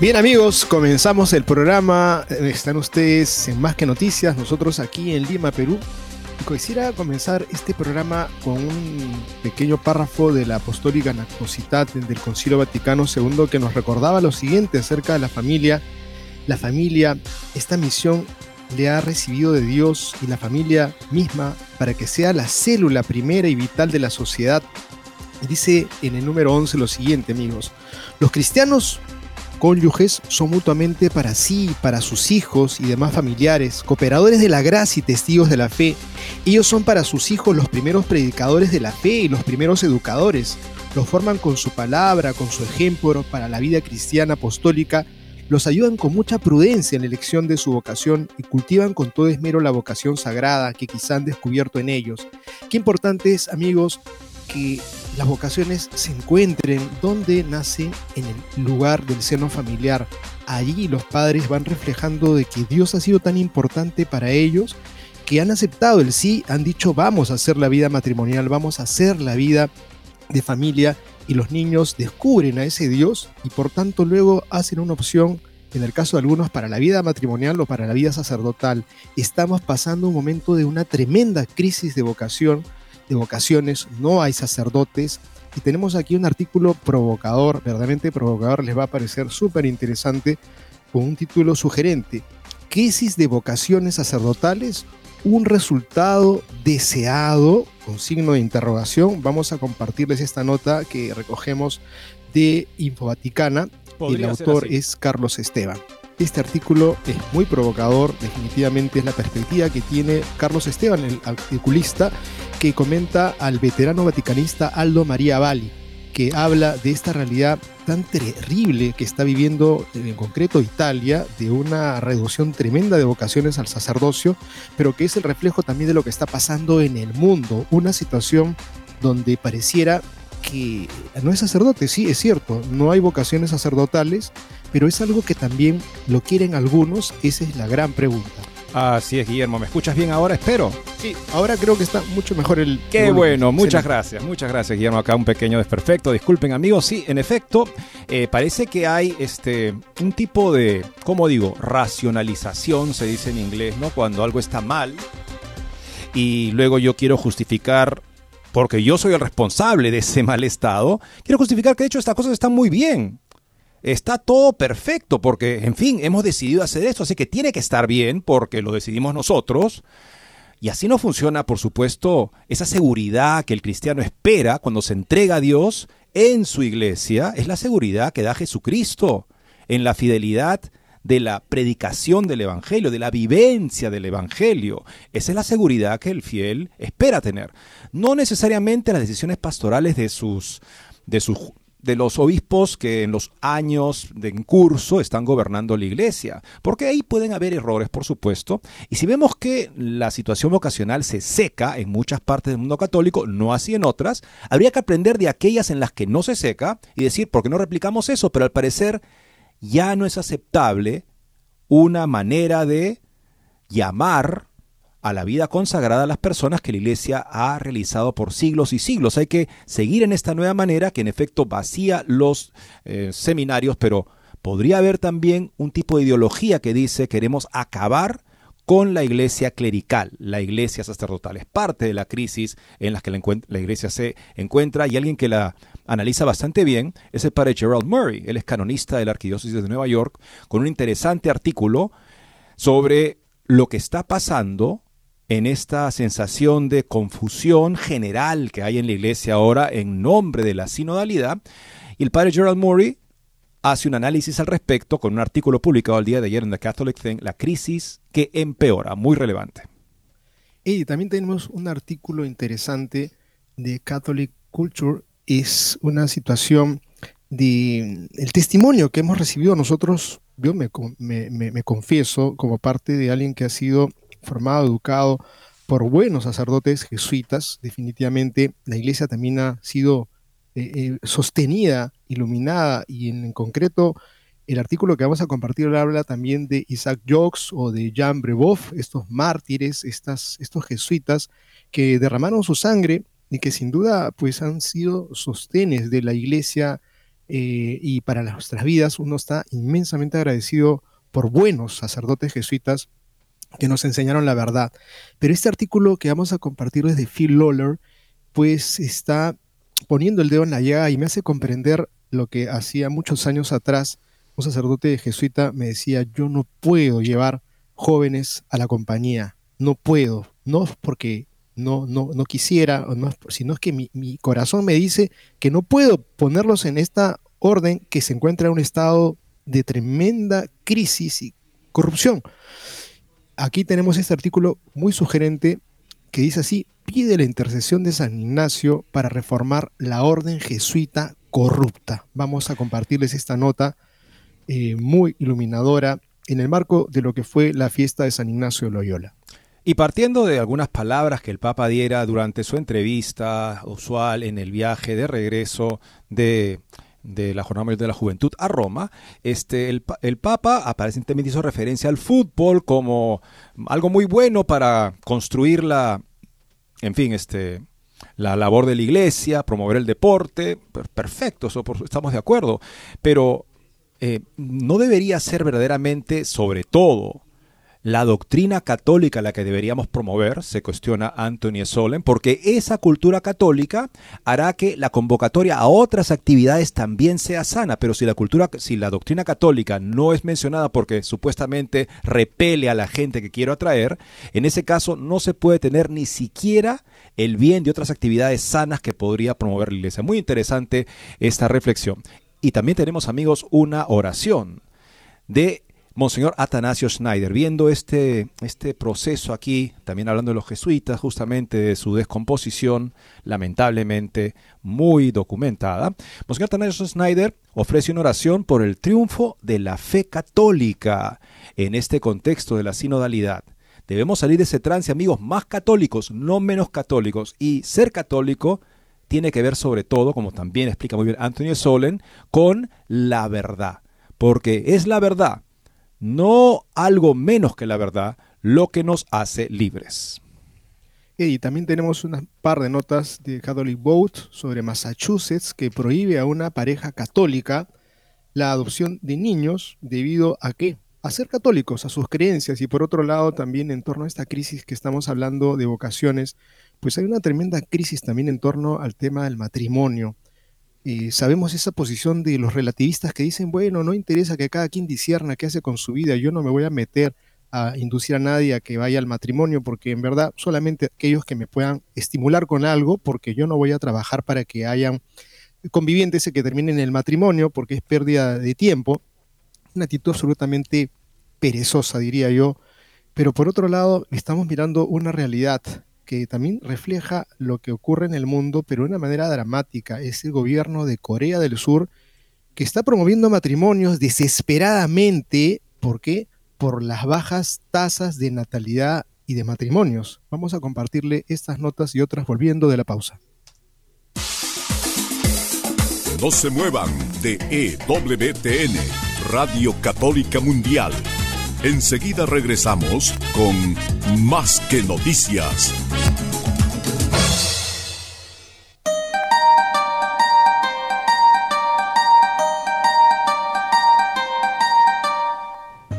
Bien amigos, comenzamos el programa. Están ustedes en Más que Noticias, nosotros aquí en Lima, Perú. Quisiera comenzar este programa con un pequeño párrafo de la Apostólica Nacositat del Concilio Vaticano II que nos recordaba lo siguiente acerca de la familia. La familia, esta misión le ha recibido de Dios y la familia misma para que sea la célula primera y vital de la sociedad. Dice en el número 11 lo siguiente, amigos. Los cristianos cónyuges son mutuamente para sí, para sus hijos y demás familiares, cooperadores de la gracia y testigos de la fe. Ellos son para sus hijos los primeros predicadores de la fe y los primeros educadores. Los forman con su palabra, con su ejemplo para la vida cristiana apostólica. Los ayudan con mucha prudencia en la elección de su vocación y cultivan con todo esmero la vocación sagrada que quizá han descubierto en ellos. Qué importante es, amigos, que las vocaciones se encuentren donde nacen en el lugar del seno familiar. Allí los padres van reflejando de que Dios ha sido tan importante para ellos que han aceptado el sí, han dicho vamos a hacer la vida matrimonial, vamos a hacer la vida de familia y los niños descubren a ese Dios y por tanto luego hacen una opción en el caso de algunos para la vida matrimonial o para la vida sacerdotal. Estamos pasando un momento de una tremenda crisis de vocación de vocaciones, no hay sacerdotes. Y tenemos aquí un artículo provocador, verdaderamente provocador, les va a parecer súper interesante, con un título sugerente. Crisis de vocaciones sacerdotales, un resultado deseado, con signo de interrogación. Vamos a compartirles esta nota que recogemos de Infovaticana. El autor es Carlos Esteban. Este artículo es muy provocador, definitivamente es la perspectiva que tiene Carlos Esteban, el articulista, que comenta al veterano vaticanista Aldo María Valli, que habla de esta realidad tan terrible que está viviendo en concreto Italia, de una reducción tremenda de vocaciones al sacerdocio, pero que es el reflejo también de lo que está pasando en el mundo, una situación donde pareciera que no es sacerdote, sí, es cierto, no hay vocaciones sacerdotales, pero es algo que también lo quieren algunos, esa es la gran pregunta. Así es, Guillermo. ¿Me escuchas bien ahora? Espero. Sí, ahora creo que está mucho mejor el. Qué bueno, muchas gracias, muchas gracias, Guillermo. Acá un pequeño desperfecto. Disculpen, amigos. Sí, en efecto, eh, parece que hay este un tipo de, ¿cómo digo? Racionalización, se dice en inglés, ¿no? Cuando algo está mal y luego yo quiero justificar porque yo soy el responsable de ese mal estado, quiero justificar que de hecho estas cosas están muy bien está todo perfecto porque, en fin, hemos decidido hacer esto, así que tiene que estar bien porque lo decidimos nosotros. Y así no funciona, por supuesto, esa seguridad que el cristiano espera cuando se entrega a Dios en su iglesia, es la seguridad que da Jesucristo en la fidelidad de la predicación del Evangelio, de la vivencia del Evangelio. Esa es la seguridad que el fiel espera tener. No necesariamente las decisiones pastorales de sus, de sus de los obispos que en los años de en curso están gobernando la iglesia, porque ahí pueden haber errores, por supuesto, y si vemos que la situación vocacional se seca en muchas partes del mundo católico, no así en otras, habría que aprender de aquellas en las que no se seca y decir, ¿por qué no replicamos eso? Pero al parecer ya no es aceptable una manera de llamar a la vida consagrada a las personas que la Iglesia ha realizado por siglos y siglos. Hay que seguir en esta nueva manera que en efecto vacía los eh, seminarios, pero podría haber también un tipo de ideología que dice queremos acabar con la iglesia clerical, la iglesia sacerdotal. Es parte de la crisis en la que la, iglesia se encuentra y alguien que la analiza bastante bien es el padre Gerald Murray. Él es canonista de la Arquidiócesis de Nueva York, con un interesante artículo sobre lo que está pasando en esta sensación de confusión general que hay en la iglesia ahora en nombre de la sinodalidad. Y el padre Gerald Murray hace un análisis al respecto con un artículo publicado el día de ayer en The Catholic Thing, La crisis que empeora, muy relevante. Y también tenemos un artículo interesante de Catholic Culture es una situación de el testimonio que hemos recibido nosotros, yo me, me, confieso como parte de alguien que ha sido formado, educado por buenos sacerdotes jesuitas, definitivamente la iglesia también ha sido eh, eh, sostenida, iluminada y en, concreto el artículo que vamos a compartir habla también de Isaac Jogues o de Jean Brebeuf, estos mártires, estas, estos jesuitas que derramaron su sangre y que sin duda pues han sido sostenes de la iglesia eh, y para nuestras vidas uno está inmensamente agradecido por buenos sacerdotes jesuitas que nos enseñaron la verdad. Pero este artículo que vamos a compartir desde Phil Lawler pues está poniendo el dedo en la llaga y me hace comprender lo que hacía muchos años atrás un sacerdote jesuita me decía, yo no puedo llevar jóvenes a la compañía, no puedo, no porque no, no, no quisiera, no, sino es que mi, corazón me dice que no puedo ponerlos en esta orden que se encuentra en un estado de tremenda crisis y corrupción. Aquí tenemos este artículo muy sugerente que dice así, pide la intercesión de San Ignacio para reformar la orden jesuita corrupta. Vamos a compartirles esta nota eh, muy iluminadora en el marco de lo que fue la fiesta de San Ignacio de Loyola. Y partiendo de algunas palabras que el Papa diera durante su entrevista usual en el viaje de regreso de, la Jornada de la Juventud a Roma, este, el, el, Papa aparentemente hizo referencia al fútbol como algo muy bueno para construir la, en fin, este, la labor de la iglesia, promover el deporte, perfecto, eso estamos de acuerdo, pero eh, no debería ser verdaderamente sobre todo la doctrina católica la que deberíamos promover, se cuestiona Anthony Solen, porque esa cultura católica hará que la convocatoria a otras actividades también sea sana, pero si la cultura si la doctrina católica no es mencionada porque supuestamente repele a la gente que quiero atraer, en ese caso no se puede tener ni siquiera el bien de otras actividades sanas que podría promover la iglesia. Muy interesante esta reflexión. Y también tenemos amigos una oración de Monseñor Atanasio Schneider, viendo este, este proceso aquí, también hablando de los jesuitas, justamente de su descomposición, lamentablemente muy documentada, Monseñor Atanasio Schneider ofrece una oración por el triunfo de la fe católica en este contexto de la sinodalidad. Debemos salir de ese trance, amigos, más católicos, no menos católicos, y ser católico tiene que ver sobre todo, como también explica muy bien Antonio Solen, con la verdad. Porque es la verdad no algo menos que la verdad, lo que nos hace libres. Y también tenemos un par de notas de Catholic Vote sobre Massachusetts que prohíbe a una pareja católica la adopción de niños debido a qué? A ser católicos, a sus creencias y por otro lado también en torno a esta crisis que estamos hablando de vocaciones, pues hay una tremenda crisis también en torno al tema del matrimonio. Sabemos esa posición de los relativistas que dicen, bueno, no interesa que cada quien disierna qué hace con su vida, yo no me voy a meter a inducir a nadie a que vaya al matrimonio, porque en verdad solamente aquellos que me puedan estimular con algo, porque yo no voy a trabajar para que hayan convivientes que terminen el matrimonio, porque es pérdida de tiempo, una actitud absolutamente perezosa, diría yo, pero por otro lado estamos mirando una realidad que también refleja lo que ocurre en el mundo, pero de una manera dramática. Es el gobierno de Corea del Sur que está promoviendo matrimonios desesperadamente. ¿Por qué? Por las bajas tasas de natalidad y de matrimonios. Vamos a compartirle estas notas y otras volviendo de la pausa. No se muevan de EWTN, Radio Católica Mundial. Enseguida regresamos con Más que Noticias.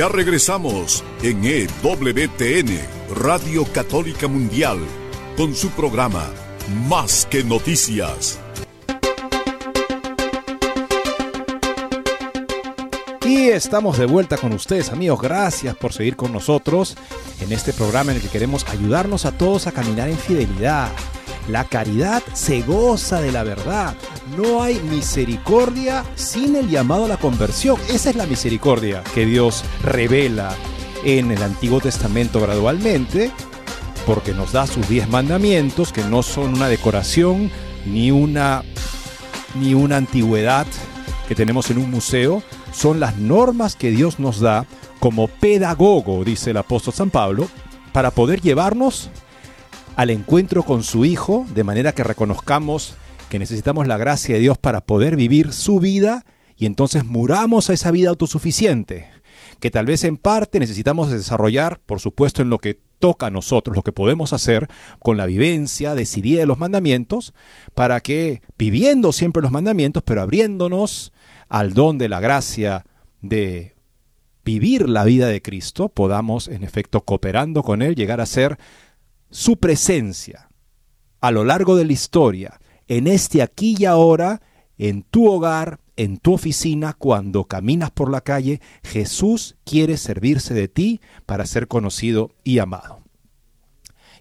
Ya regresamos en EWTN, Radio Católica Mundial, con su programa Más que Noticias. Y estamos de vuelta con ustedes, amigos. Gracias por seguir con nosotros en este programa en el que queremos ayudarnos a todos a caminar en fidelidad. La caridad se goza de la verdad. No hay misericordia sin el llamado a la conversión. Esa es la misericordia que Dios revela en el Antiguo Testamento gradualmente, porque nos da sus diez mandamientos, que no son una decoración ni una, ni una antigüedad que tenemos en un museo, son las normas que Dios nos da como pedagogo, dice el apóstol San Pablo, para poder llevarnos al encuentro con su Hijo, de manera que reconozcamos que necesitamos la gracia de Dios para poder vivir su vida y entonces muramos a esa vida autosuficiente, que tal vez en parte necesitamos desarrollar, por supuesto, en lo que toca a nosotros, lo que podemos hacer con la vivencia decidida de los mandamientos, para que viviendo siempre los mandamientos, pero abriéndonos al don de la gracia de vivir la vida de Cristo, podamos, en efecto, cooperando con Él, llegar a ser su presencia a lo largo de la historia, en este aquí y ahora, en tu hogar, en tu oficina, cuando caminas por la calle, Jesús quiere servirse de ti para ser conocido y amado.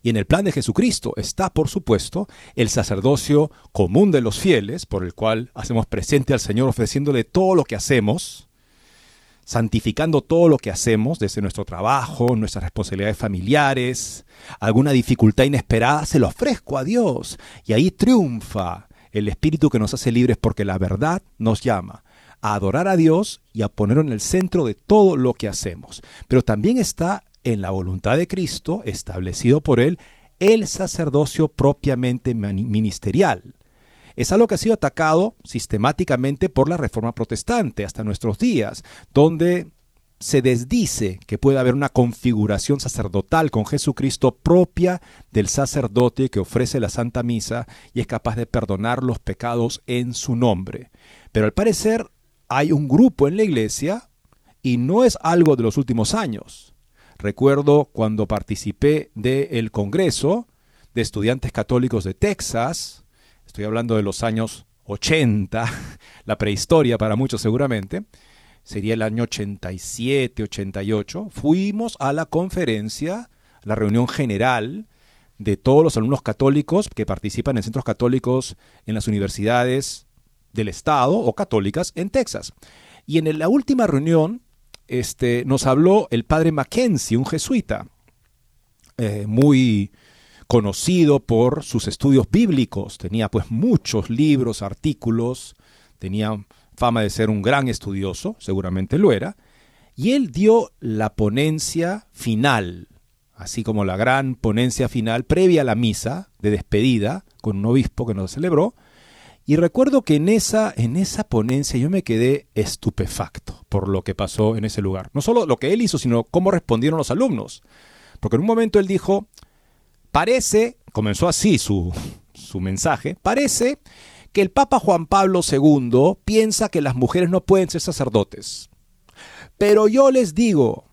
Y en el plan de Jesucristo está, por supuesto, el sacerdocio común de los fieles, por el cual hacemos presente al Señor ofreciéndole todo lo que hacemos, santificando todo lo que hacemos, desde nuestro trabajo, nuestras responsabilidades familiares, alguna dificultad inesperada, se lo ofrezco a Dios. Y ahí triunfa el Espíritu que nos hace libres porque la verdad nos llama a adorar a Dios y a ponerlo en el centro de todo lo que hacemos. Pero también está en la voluntad de Cristo, establecido por Él, el sacerdocio propiamente ministerial es algo que ha sido atacado sistemáticamente por la Reforma Protestante hasta nuestros días, donde se desdice que puede haber una configuración sacerdotal con Jesucristo propia del sacerdote que ofrece la Santa Misa y es capaz de perdonar los pecados en su nombre. Pero al parecer hay un grupo en la iglesia y no es algo de los últimos años. Recuerdo cuando participé del Congreso de Estudiantes Católicos de Texas, estoy hablando de los años 80, la prehistoria para muchos seguramente, sería el año 87, 88, fuimos a la conferencia, la reunión general de todos los alumnos católicos que participan en centros católicos en las universidades del Estado o católicas en Texas. Y en la última reunión este, nos habló el padre Mackenzie, un jesuita, eh, muy conocido por sus estudios bíblicos, tenía pues muchos libros, artículos, tenía fama de ser un gran estudioso, seguramente lo era, y él dio la ponencia final, así como la gran ponencia final previa a la misa de despedida con un obispo que nos celebró, y recuerdo que en esa, en esa ponencia yo me quedé estupefacto por lo que pasó en ese lugar. No solo lo que él hizo, sino cómo respondieron los alumnos. Porque en un momento él dijo, Parece, comenzó así su, su mensaje, parece que el Papa Juan Pablo II piensa que las mujeres no pueden ser sacerdotes. Pero yo les digo,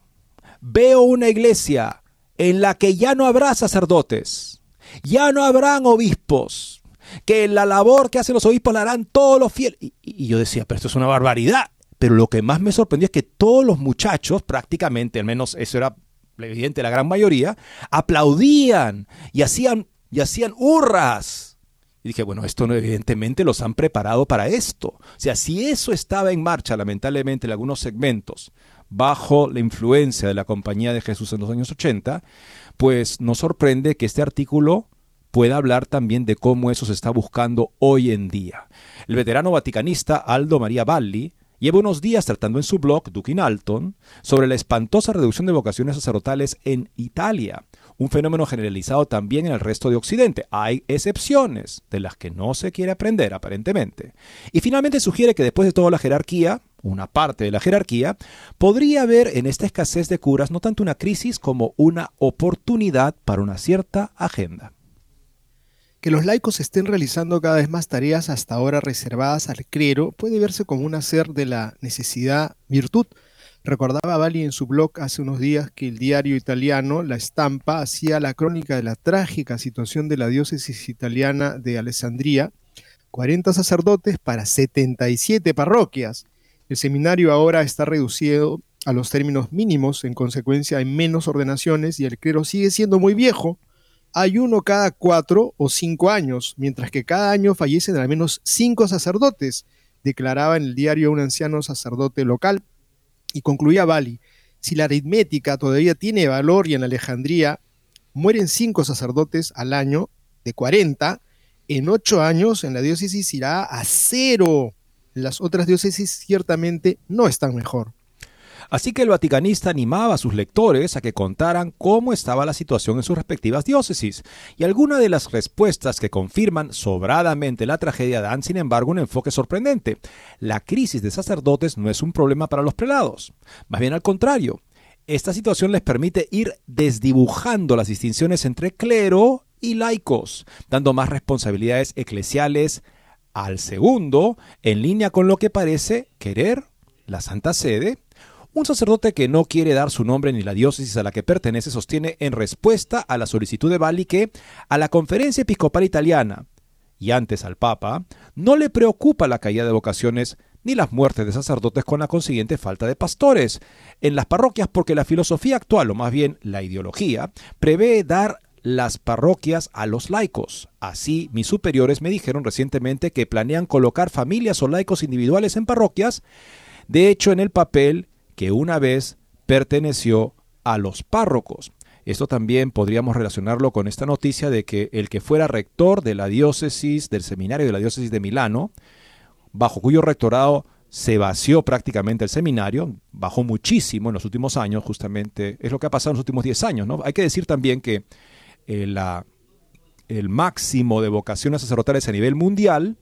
veo una iglesia en la que ya no habrá sacerdotes, ya no habrán obispos, que la labor que hacen los obispos la harán todos los fieles. Y, y, yo decía, pero esto es una barbaridad. pero lo que más me sorprendió es que todos los muchachos, prácticamente, al menos eso era evidente la gran mayoría, aplaudían y hacían, y hacían hurras. Y dije, bueno, esto no, evidentemente los han preparado para esto. O sea, si eso estaba en marcha, lamentablemente, en algunos segmentos, bajo la influencia de la Compañía de Jesús en los años 80, pues nos sorprende que este artículo pueda hablar también de cómo eso se está buscando hoy en día. El veterano vaticanista Aldo María Valli lleva unos días tratando en su blog, Dukin Alton, sobre la espantosa reducción de vocaciones sacerdotales en Italia, un fenómeno generalizado también en el resto de Occidente. Hay excepciones de las que no se quiere aprender aparentemente. Y finalmente sugiere que después de toda la jerarquía, una parte de la jerarquía, podría haber en esta escasez de curas no tanto una crisis como una oportunidad para una cierta agenda. Que los laicos estén realizando cada vez más tareas hasta ahora reservadas al clero puede verse como un hacer de la necesidad virtud. Recordaba Bali en su blog hace unos días que el diario italiano La Estampa hacía la crónica de la trágica situación de la diócesis italiana de Alessandría, 40 sacerdotes para 77 parroquias. El seminario ahora está reducido a los términos mínimos, en consecuencia hay menos ordenaciones y el clero sigue siendo muy viejo, hay uno cada cuatro o cinco años, mientras que cada año fallecen al menos cinco sacerdotes, declaraba en el diario un anciano sacerdote local. Y concluía Bali, si la aritmética todavía tiene valor y en Alejandría mueren cinco sacerdotes al año, de 40, en ocho años en la diócesis irá a cero. Las otras diócesis ciertamente no están mejor. Así que el vaticanista animaba a sus lectores a que contaran cómo estaba la situación en sus respectivas diócesis, y algunas de las respuestas que confirman sobradamente la tragedia dan, sin embargo, un enfoque sorprendente. La crisis de sacerdotes no es un problema para los prelados, más bien al contrario. Esta situación les permite ir desdibujando las distinciones entre clero y laicos, dando más responsabilidades eclesiales al segundo, en línea con lo que parece querer la Santa Sede un sacerdote que no quiere dar su nombre ni la diócesis a la que pertenece sostiene en respuesta a la solicitud de Bali que a la Conferencia Episcopal Italiana y antes al Papa no le preocupa la caída de vocaciones ni las muertes de sacerdotes con la consiguiente falta de pastores en las parroquias porque la filosofía actual, o más bien la ideología, prevé dar las parroquias a los laicos. Así, mis superiores me dijeron recientemente que planean colocar familias o laicos individuales en parroquias. De hecho, en el papel que una vez perteneció a los párrocos. Esto también podríamos relacionarlo con esta noticia de que el que fuera rector de la diócesis, del seminario de la diócesis de Milano, bajo cuyo rectorado se vació prácticamente el seminario, bajó muchísimo en los últimos años, justamente es lo que ha pasado en los últimos 10 años. ¿no? Hay que decir también que eh, el máximo de vocaciones sacerdotales a nivel mundial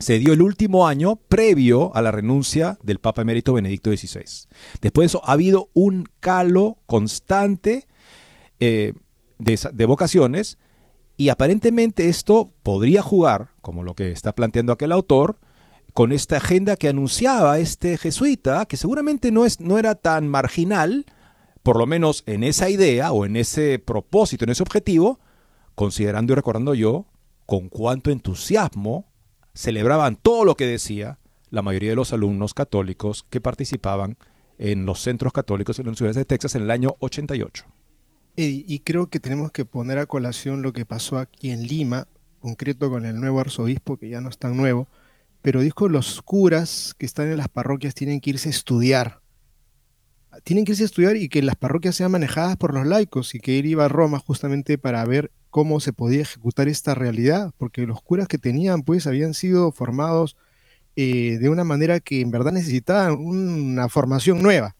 se dio el último año previo a la renuncia del Papa Emérito Benedicto XVI. Después de eso ha habido un calo constante eh, de, vocaciones y aparentemente esto podría jugar, como lo que está planteando aquel autor, con esta agenda que anunciaba este jesuita, que seguramente no, es, no era tan marginal, por lo menos en esa idea o en ese propósito, en ese objetivo, considerando y recordando yo con cuánto entusiasmo celebraban todo lo que decía la mayoría de los alumnos católicos que participaban en los centros católicos en las universidades de Texas en el año 88. Y, creo que tenemos que poner a colación lo que pasó aquí en Lima, concreto con el nuevo arzobispo, que ya no es tan nuevo, pero dijo los curas que están en las parroquias tienen que irse a estudiar. Tienen que irse a estudiar y que las parroquias sean manejadas por los laicos y que él iba a Roma justamente para ver cómo se podía ejecutar esta realidad, porque los curas que tenían pues habían sido formados eh, de una manera que en verdad necesitaban una formación nueva,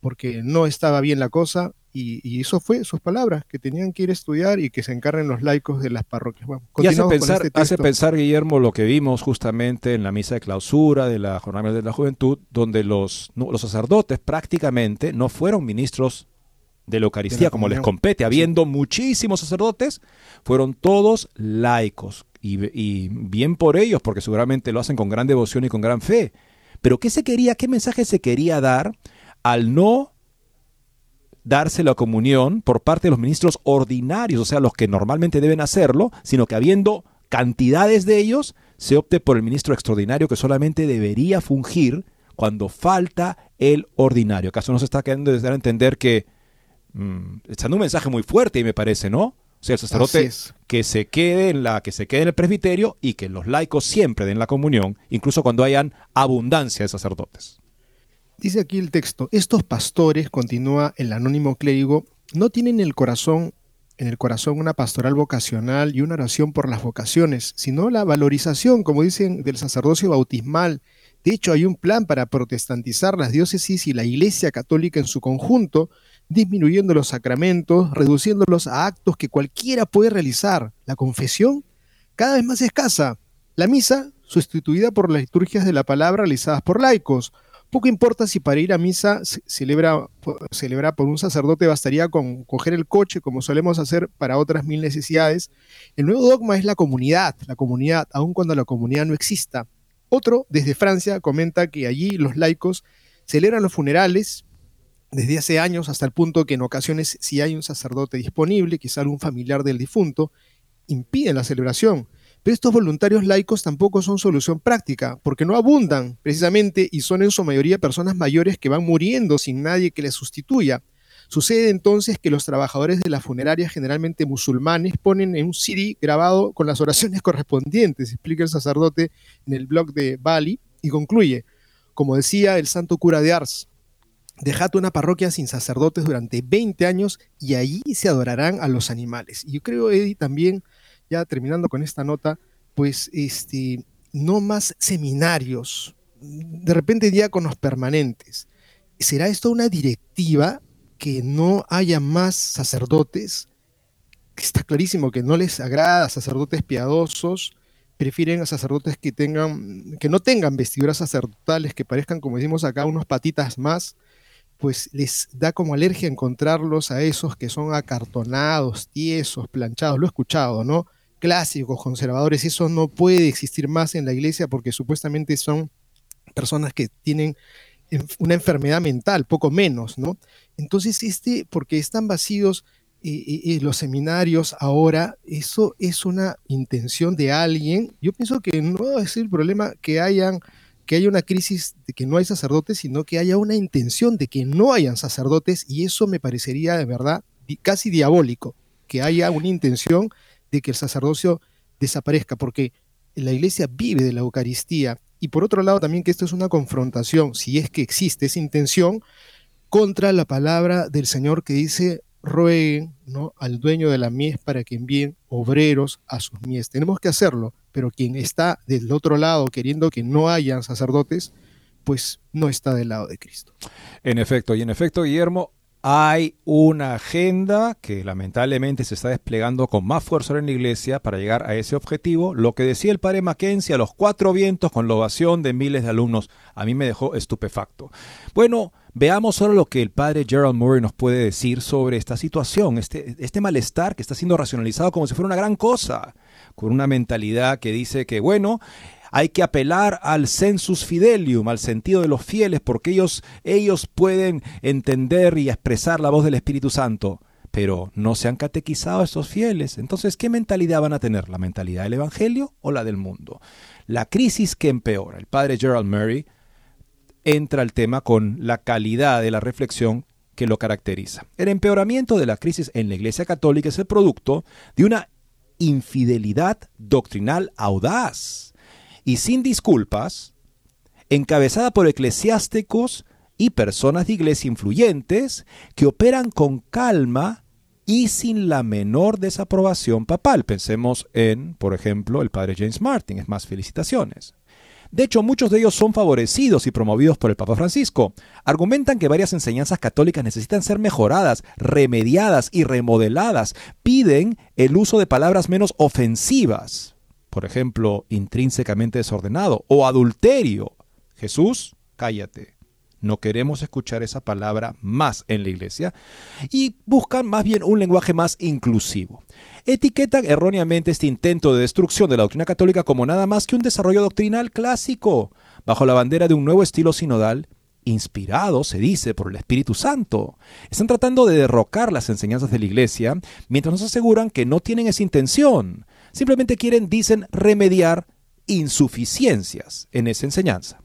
porque no estaba bien la cosa y, eso fue sus palabras, que tenían que ir a estudiar y que se encarguen los laicos de las parroquias. y hace pensar, este hace pensar, Guillermo, lo que vimos justamente en la misa de clausura de la Jornada de la Juventud, donde los, los sacerdotes prácticamente no fueron ministros de la Eucaristía, como les compete, habiendo muchísimos sacerdotes, fueron todos laicos. Y, bien por ellos, porque seguramente lo hacen con gran devoción y con gran fe. Pero ¿qué se quería, qué mensaje se quería dar al no darse la comunión por parte de los ministros ordinarios, o sea, los que normalmente deben hacerlo, sino que habiendo cantidades de ellos, se opte por el ministro extraordinario que solamente debería fungir cuando falta el ordinario. ¿Acaso nos está quedando de dar a entender que mm, está dando un mensaje muy fuerte y me parece, ¿no? O sea, el sacerdote que se quede en la que se quede en el presbiterio y que los laicos siempre den la comunión, incluso cuando hayan abundancia de sacerdotes. Dice aquí el texto, estos pastores, continúa el anónimo clérigo, no tienen el corazón en el corazón una pastoral vocacional y una oración por las vocaciones, sino la valorización, como dicen, del sacerdocio bautismal. De hecho, hay un plan para protestantizar las diócesis y la Iglesia católica en su conjunto, disminuyendo los sacramentos, reduciéndolos a actos que cualquiera puede realizar. La confesión, cada vez más escasa. La misa, sustituida por las liturgias de la palabra realizadas por laicos. Poco importa si para ir a misa celebra, celebra por un sacerdote bastaría con coger el coche, como solemos hacer para otras mil necesidades. El nuevo dogma es la comunidad, la comunidad, aun cuando la comunidad no exista. Otro, desde Francia, comenta que allí los laicos celebran los funerales desde hace años hasta el punto que en ocasiones si hay un sacerdote disponible, quizá algún familiar del difunto, impiden la celebración. Pero estos voluntarios laicos tampoco son solución práctica, porque no abundan precisamente y son en su mayoría personas mayores que van muriendo sin nadie que les sustituya. Sucede entonces que los trabajadores de las funerarias, generalmente musulmanes, ponen en un CD grabado con las oraciones correspondientes, explica el sacerdote en el blog de Bali, y concluye, como decía el santo cura de Ars, dejad una parroquia sin sacerdotes durante 20 años y allí se adorarán a los animales. Y yo creo, Eddie, también ya terminando con esta nota, pues este, no más seminarios, de repente diáconos permanentes. ¿Será esto una directiva que no haya más sacerdotes? Está clarísimo que no les agrada sacerdotes piadosos, prefieren a sacerdotes que tengan, que no tengan vestiduras sacerdotales, que parezcan, como decimos acá, unos patitas más, pues les da como alergia encontrarlos a esos que son acartonados, tiesos, planchados. Lo he escuchado, ¿no? clásicos, conservadores, eso no puede existir más en la iglesia porque supuestamente son personas que tienen una enfermedad mental, poco menos, ¿no? Entonces, este, porque están vacíos los seminarios ahora, eso es una intención de alguien. Yo pienso que no es el problema que hayan que haya una crisis de que no hay sacerdotes, sino que haya una intención de que no hayan sacerdotes, y eso me parecería de verdad casi diabólico, que haya una intención de que el sacerdocio desaparezca, porque la iglesia vive de la Eucaristía. Y por otro lado también que esto es una confrontación, si es que existe esa intención, contra la palabra del Señor que dice, rueguen ¿no? al dueño de la mies para que envíen obreros a sus mies. Tenemos que hacerlo, pero quien está del otro lado queriendo que no hayan sacerdotes, pues no está del lado de Cristo. En efecto, y en efecto, Guillermo, hay una agenda que lamentablemente se está desplegando con más fuerza en la iglesia para llegar a ese objetivo. Lo que decía el padre Mackenzie a los cuatro vientos con la ovación de miles de alumnos, a mí me dejó estupefacto. Bueno, veamos solo lo que el padre Gerald Murray nos puede decir sobre esta situación, este, este malestar que está siendo racionalizado como si fuera una gran cosa, con una mentalidad que dice que, bueno, hay que apelar al sensus fidelium, al sentido de los fieles, porque ellos, ellos pueden entender y expresar la voz del Espíritu Santo. Pero no se han catequizado estos fieles. Entonces, ¿qué mentalidad van a tener? ¿La mentalidad del Evangelio o la del mundo? La crisis que empeora. El padre Gerald Murray entra al tema con la calidad de la reflexión que lo caracteriza. El empeoramiento de la crisis en la Iglesia Católica es el producto de una infidelidad doctrinal audaz y sin disculpas, encabezada por eclesiásticos y personas de iglesia influyentes que operan con calma y sin la menor desaprobación papal. Pensemos en, por ejemplo, el padre James Martin. Es más, felicitaciones. De hecho, muchos de ellos son favorecidos y promovidos por el Papa Francisco. Argumentan que varias enseñanzas católicas necesitan ser mejoradas, remediadas y remodeladas. Piden el uso de palabras menos ofensivas por ejemplo, intrínsecamente desordenado o adulterio. Jesús, cállate. No queremos escuchar esa palabra más en la iglesia y buscan más bien un lenguaje más inclusivo. Etiquetan erróneamente este intento de destrucción de la doctrina católica como nada más que un desarrollo doctrinal clásico, bajo la bandera de un nuevo estilo sinodal inspirado, se dice, por el Espíritu Santo. Están tratando de derrocar las enseñanzas de la Iglesia, mientras nos aseguran que no tienen esa intención. Simplemente quieren, dicen, remediar insuficiencias en esa enseñanza.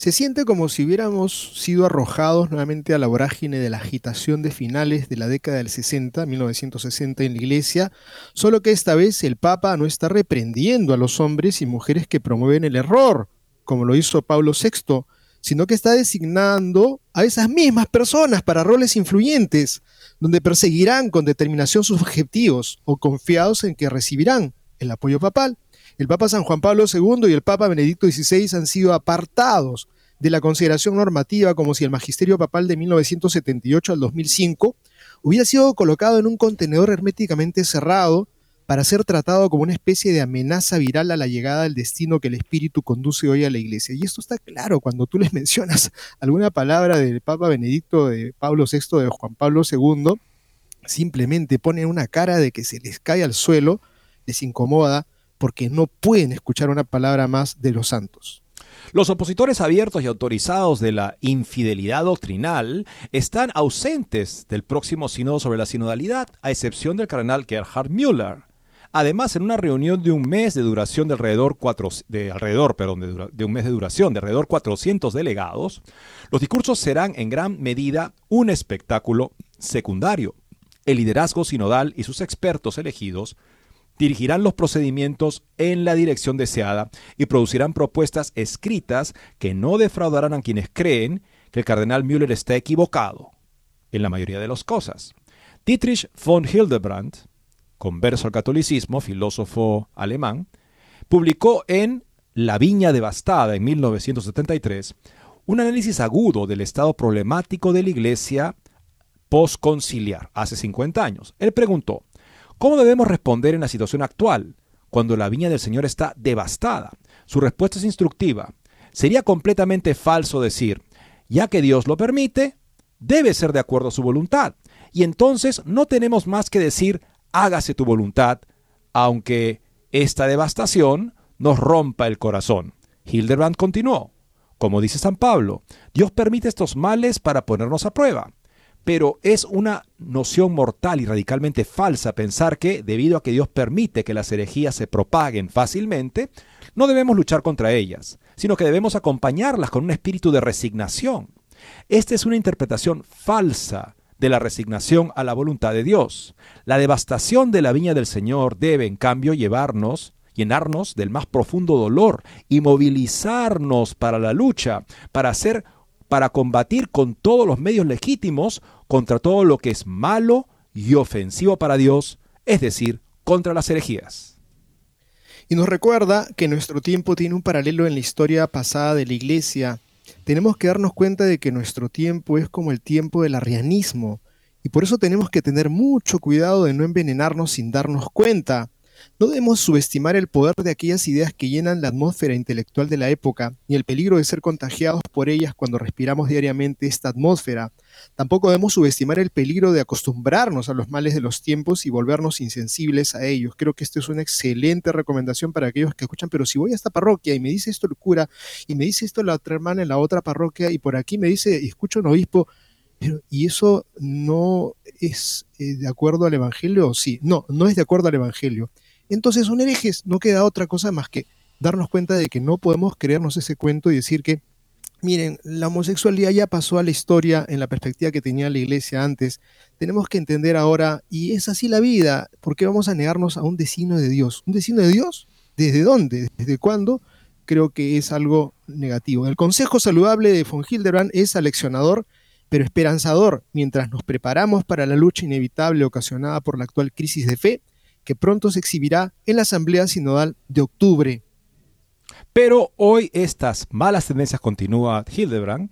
Se siente como si hubiéramos sido arrojados nuevamente a la vorágine de la agitación de finales de la década del 60, 1960 en la iglesia, solo que esta vez el Papa no está reprendiendo a los hombres y mujeres que promueven el error, como lo hizo Pablo VI, sino que está designando a esas mismas personas para roles influyentes, donde perseguirán con determinación sus objetivos o confiados en que recibirán el apoyo papal. El Papa San Juan Pablo II y el Papa Benedicto XVI han sido apartados de la consideración normativa como si el magisterio papal de 1978 al 2005 hubiera sido colocado en un contenedor herméticamente cerrado para ser tratado como una especie de amenaza viral a la llegada del destino que el Espíritu conduce hoy a la Iglesia. Y esto está claro cuando tú les mencionas alguna palabra del Papa Benedicto, de Pablo VI, de Juan Pablo II, simplemente ponen una cara de que se les cae al suelo, les incomoda, porque no pueden escuchar una palabra más de los santos. Los opositores abiertos y autorizados de la infidelidad doctrinal están ausentes del próximo sínodo sobre la sinodalidad, a excepción del cardenal Gerhard Müller. Además, en una reunión de un mes de duración de alrededor, de, de un mes de duración de alrededor 400 delegados, los discursos serán en gran medida un espectáculo secundario. El liderazgo sinodal y sus expertos elegidos dirigirán los procedimientos en la dirección deseada y producirán propuestas escritas que no defraudarán a quienes creen que el cardenal Müller está equivocado en la mayoría de las cosas. Dietrich von Hildebrand, converso al catolicismo, filósofo alemán, publicó en La Viña Devastada en 1973 un análisis agudo del estado problemático de la Iglesia postconciliar hace 50 años. Él preguntó, ¿Cómo debemos responder en la situación actual, cuando la viña del Señor está devastada? Su respuesta es instructiva. Sería completamente falso decir, ya que Dios lo permite, debe ser de acuerdo a su voluntad. Y entonces no tenemos más que decir, hágase tu voluntad, aunque esta devastación nos rompa el corazón. Hildebrand continuó, como dice San Pablo, Dios permite estos males para ponernos a prueba pero es una noción mortal y radicalmente falsa pensar que, debido a que Dios permite que las herejías se propaguen fácilmente, no debemos luchar contra ellas, sino que debemos acompañarlas con un espíritu de resignación. Esta es una interpretación falsa de la resignación a la voluntad de Dios. La devastación de la viña del Señor debe, en cambio, llevarnos llenarnos del más profundo dolor y movilizarnos para la lucha, para hacer para combatir con todos los medios legítimos contra todo lo que es malo y ofensivo para Dios, es decir, contra las herejías. Y nos recuerda que nuestro tiempo tiene un paralelo en la historia pasada de la Iglesia. Tenemos que darnos cuenta de que nuestro tiempo es como el tiempo del arrianismo, y por eso tenemos que tener mucho cuidado de no envenenarnos sin darnos cuenta. No debemos subestimar el poder de aquellas ideas que llenan la atmósfera intelectual de la época, ni el peligro de ser contagiados por ellas cuando respiramos diariamente esta atmósfera. Tampoco debemos subestimar el peligro de acostumbrarnos a los males de los tiempos y volvernos insensibles a ellos. Creo que esto es una excelente recomendación para aquellos que escuchan, pero si voy a esta parroquia y me dice esto el cura, y me dice esto la otra hermana en la otra parroquia, y por aquí me dice, y escucho un obispo, pero, ¿y eso no es eh, de acuerdo al Evangelio? Sí, no, no es de acuerdo al Evangelio entonces son herejes. No queda otra cosa más que darnos cuenta de que no podemos creernos ese cuento y decir que, miren, la homosexualidad ya pasó a la historia en la perspectiva que tenía la iglesia antes. Tenemos que entender ahora, y es así la vida, ¿por qué vamos a negarnos a un destino de Dios? ¿Un destino de Dios? ¿Desde dónde? ¿Desde cuándo? Creo que es algo negativo. El consejo saludable de von Hildebrand es aleccionador, pero esperanzador. Mientras nos preparamos para la lucha inevitable ocasionada por la actual crisis de fe, que pronto se exhibirá en la Asamblea Sinodal de octubre. Pero hoy estas malas tendencias, continúa Hildebrand,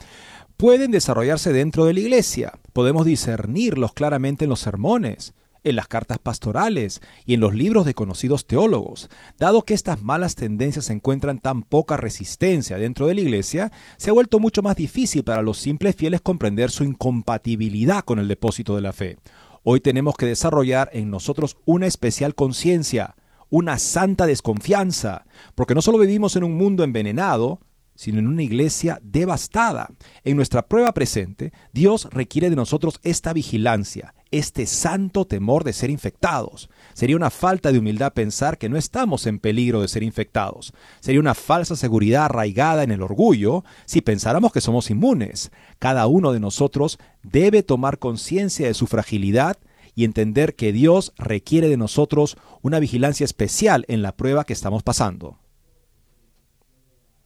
pueden desarrollarse dentro de la Iglesia. Podemos discernirlos claramente en los sermones, en las cartas pastorales y en los libros de conocidos teólogos. Dado que estas malas tendencias encuentran tan poca resistencia dentro de la Iglesia, se ha vuelto mucho más difícil para los simples fieles comprender su incompatibilidad con el depósito de la fe. Hoy tenemos que desarrollar en nosotros una especial conciencia, una santa desconfianza, porque no solo vivimos en un mundo envenenado, sino en una iglesia devastada. En nuestra prueba presente, Dios requiere de nosotros esta vigilancia, este santo temor de ser infectados. Sería una falta de humildad pensar que no estamos en peligro de ser infectados. Sería una falsa seguridad arraigada en el orgullo si pensáramos que somos inmunes. Cada uno de nosotros debe tomar conciencia de su fragilidad y entender que Dios requiere de nosotros una vigilancia especial en la prueba que estamos pasando.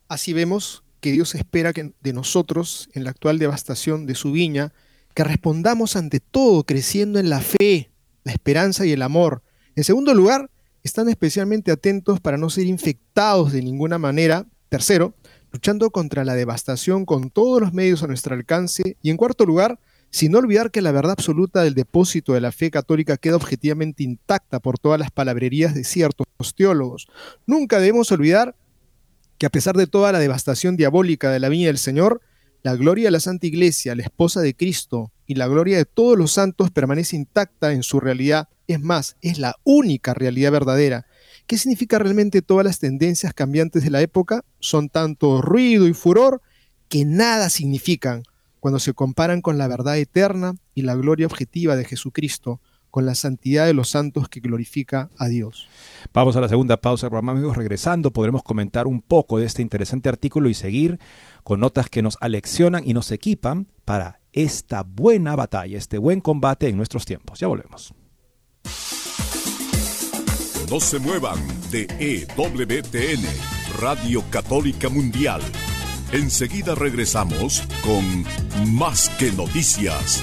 Así vemos que Dios espera que de nosotros, en la actual devastación de su viña, que respondamos ante todo creciendo en la fe, la esperanza y el amor. En segundo lugar, están especialmente atentos para no ser infectados de ninguna manera. Tercero, luchando contra la devastación con todos los medios a nuestro alcance. Y en cuarto lugar, sin olvidar que la verdad absoluta del depósito de la fe católica queda objetivamente intacta por todas las palabrerías de ciertos teólogos. Nunca debemos olvidar que a pesar de toda la devastación diabólica de la viña del Señor, la gloria de la Santa Iglesia, la esposa de Cristo, y la gloria de todos los santos permanece intacta en su realidad. Es más, es la única realidad verdadera. ¿Qué significa realmente todas las tendencias cambiantes de la época? Son tanto ruido y furor que nada significan cuando se comparan con la verdad eterna y la gloria objetiva de Jesucristo, con la santidad de los santos que glorifica a Dios. Vamos a la segunda pausa, amigos. Regresando, podremos comentar un poco de este interesante artículo y seguir con notas que nos aleccionan y nos equipan para esta buena batalla, este buen combate en nuestros tiempos. Ya volvemos. No se muevan de EWTN, Radio Católica Mundial. Enseguida regresamos con Más que Noticias.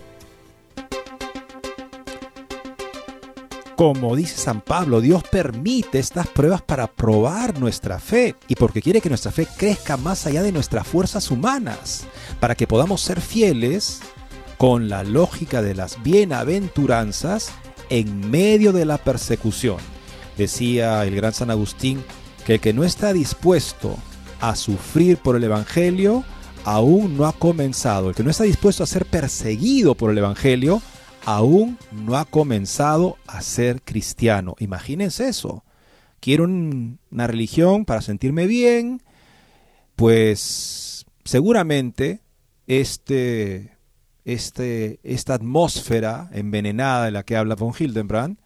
Como dice San Pablo, Dios permite estas pruebas para probar nuestra fe y porque quiere que nuestra fe crezca más allá de nuestras fuerzas humanas, para que podamos ser fieles con la lógica de las bienaventuranzas en medio de la persecución. Decía el gran San Agustín que el que no está dispuesto a sufrir por el Evangelio aún no ha comenzado. El que no está dispuesto a ser perseguido por el Evangelio aún no ha comenzado a ser cristiano. Imagínense eso. Quiero una religión para sentirme bien, pues seguramente este, este, esta atmósfera envenenada de la que habla von Hildenbrand,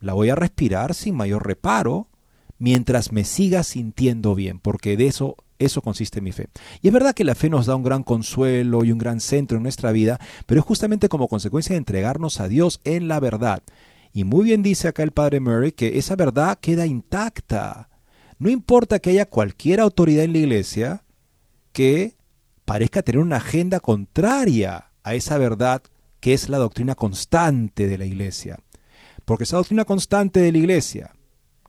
la voy a respirar sin mayor reparo mientras me siga sintiendo bien, porque de eso eso consiste en mi fe. Y es verdad que la fe nos da un gran consuelo y un gran centro en nuestra vida, pero es justamente como consecuencia de entregarnos a Dios en la verdad. Y muy bien dice acá el padre Murray que esa verdad queda intacta. No importa que haya cualquier autoridad en la iglesia que parezca tener una agenda contraria a esa verdad que es la doctrina constante de la iglesia. Porque esa doctrina constante de la iglesia,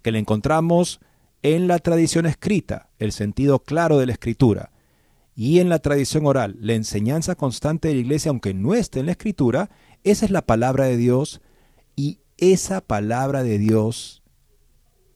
que la encontramos en la tradición escrita, el sentido claro de la escritura, y en la tradición oral, la enseñanza constante de la iglesia, aunque no esté en la escritura, esa es la palabra de Dios y esa palabra de Dios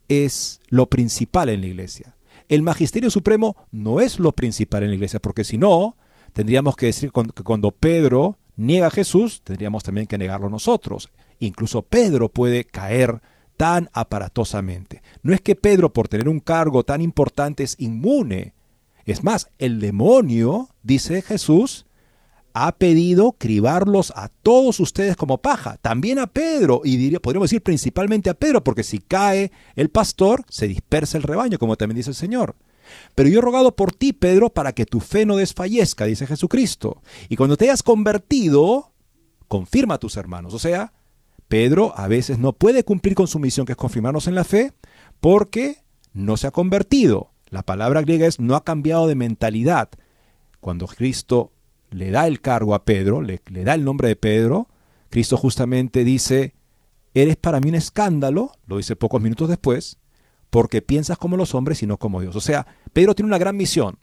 es lo principal en la iglesia. el magisterio supremo no es lo principal en la iglesia, porque si no, tendríamos que decir que cuando Pedro niega a Jesús, tendríamos también que negarlo nosotros. Incluso Pedro puede caer tan aparatosamente. No es que Pedro, por tener un cargo tan importante, es inmune. Es más, el demonio, dice Jesús, ha pedido cribarlos a todos ustedes como paja, también a Pedro, y diría, podríamos decir principalmente a Pedro, porque si cae el pastor, se dispersa el rebaño, como también dice el Señor. Pero yo he rogado por ti, Pedro, para que tu fe no desfallezca, dice Jesucristo. Y cuando te hayas convertido, confirma a tus hermanos. O sea, Pedro a veces no puede cumplir con su misión, que es confirmarnos en la fe, porque no se ha convertido. La palabra griega es no ha cambiado de mentalidad. Cuando Cristo le da el cargo a Pedro, le, da el nombre de Pedro, Cristo justamente dice, eres para mí un escándalo, lo dice pocos minutos después, porque piensas como los hombres y no como Dios. O sea, Pedro tiene una gran misión,